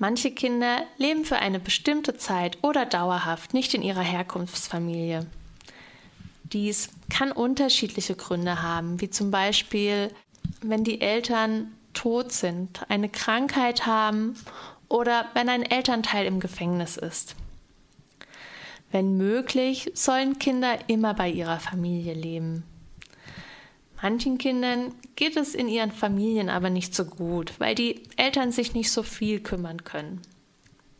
Manche Kinder leben für eine bestimmte Zeit oder dauerhaft nicht in ihrer Herkunftsfamilie. Dies kann unterschiedliche Gründe haben, wie zum Beispiel, wenn die Eltern tot sind, eine Krankheit haben oder wenn ein Elternteil im Gefängnis ist. Wenn möglich, sollen Kinder immer bei ihrer Familie leben. Manchen Kindern geht es in ihren Familien aber nicht so gut, weil die Eltern sich nicht so viel kümmern können.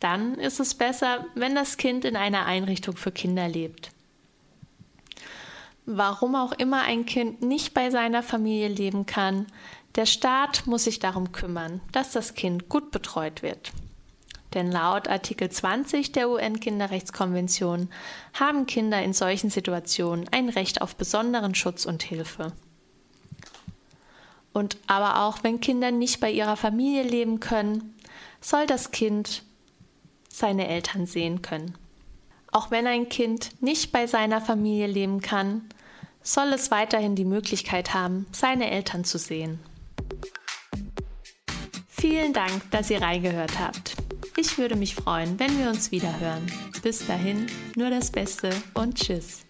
Dann ist es besser, wenn das Kind in einer Einrichtung für Kinder lebt. Warum auch immer ein Kind nicht bei seiner Familie leben kann, der Staat muss sich darum kümmern, dass das Kind gut betreut wird. Denn laut Artikel 20 der UN-Kinderrechtskonvention haben Kinder in solchen Situationen ein Recht auf besonderen Schutz und Hilfe. Und aber auch wenn Kinder nicht bei ihrer Familie leben können, soll das Kind seine Eltern sehen können. Auch wenn ein Kind nicht bei seiner Familie leben kann, soll es weiterhin die Möglichkeit haben, seine Eltern zu sehen. Vielen Dank, dass ihr reingehört habt. Ich würde mich freuen, wenn wir uns wieder hören. Bis dahin, nur das Beste und Tschüss.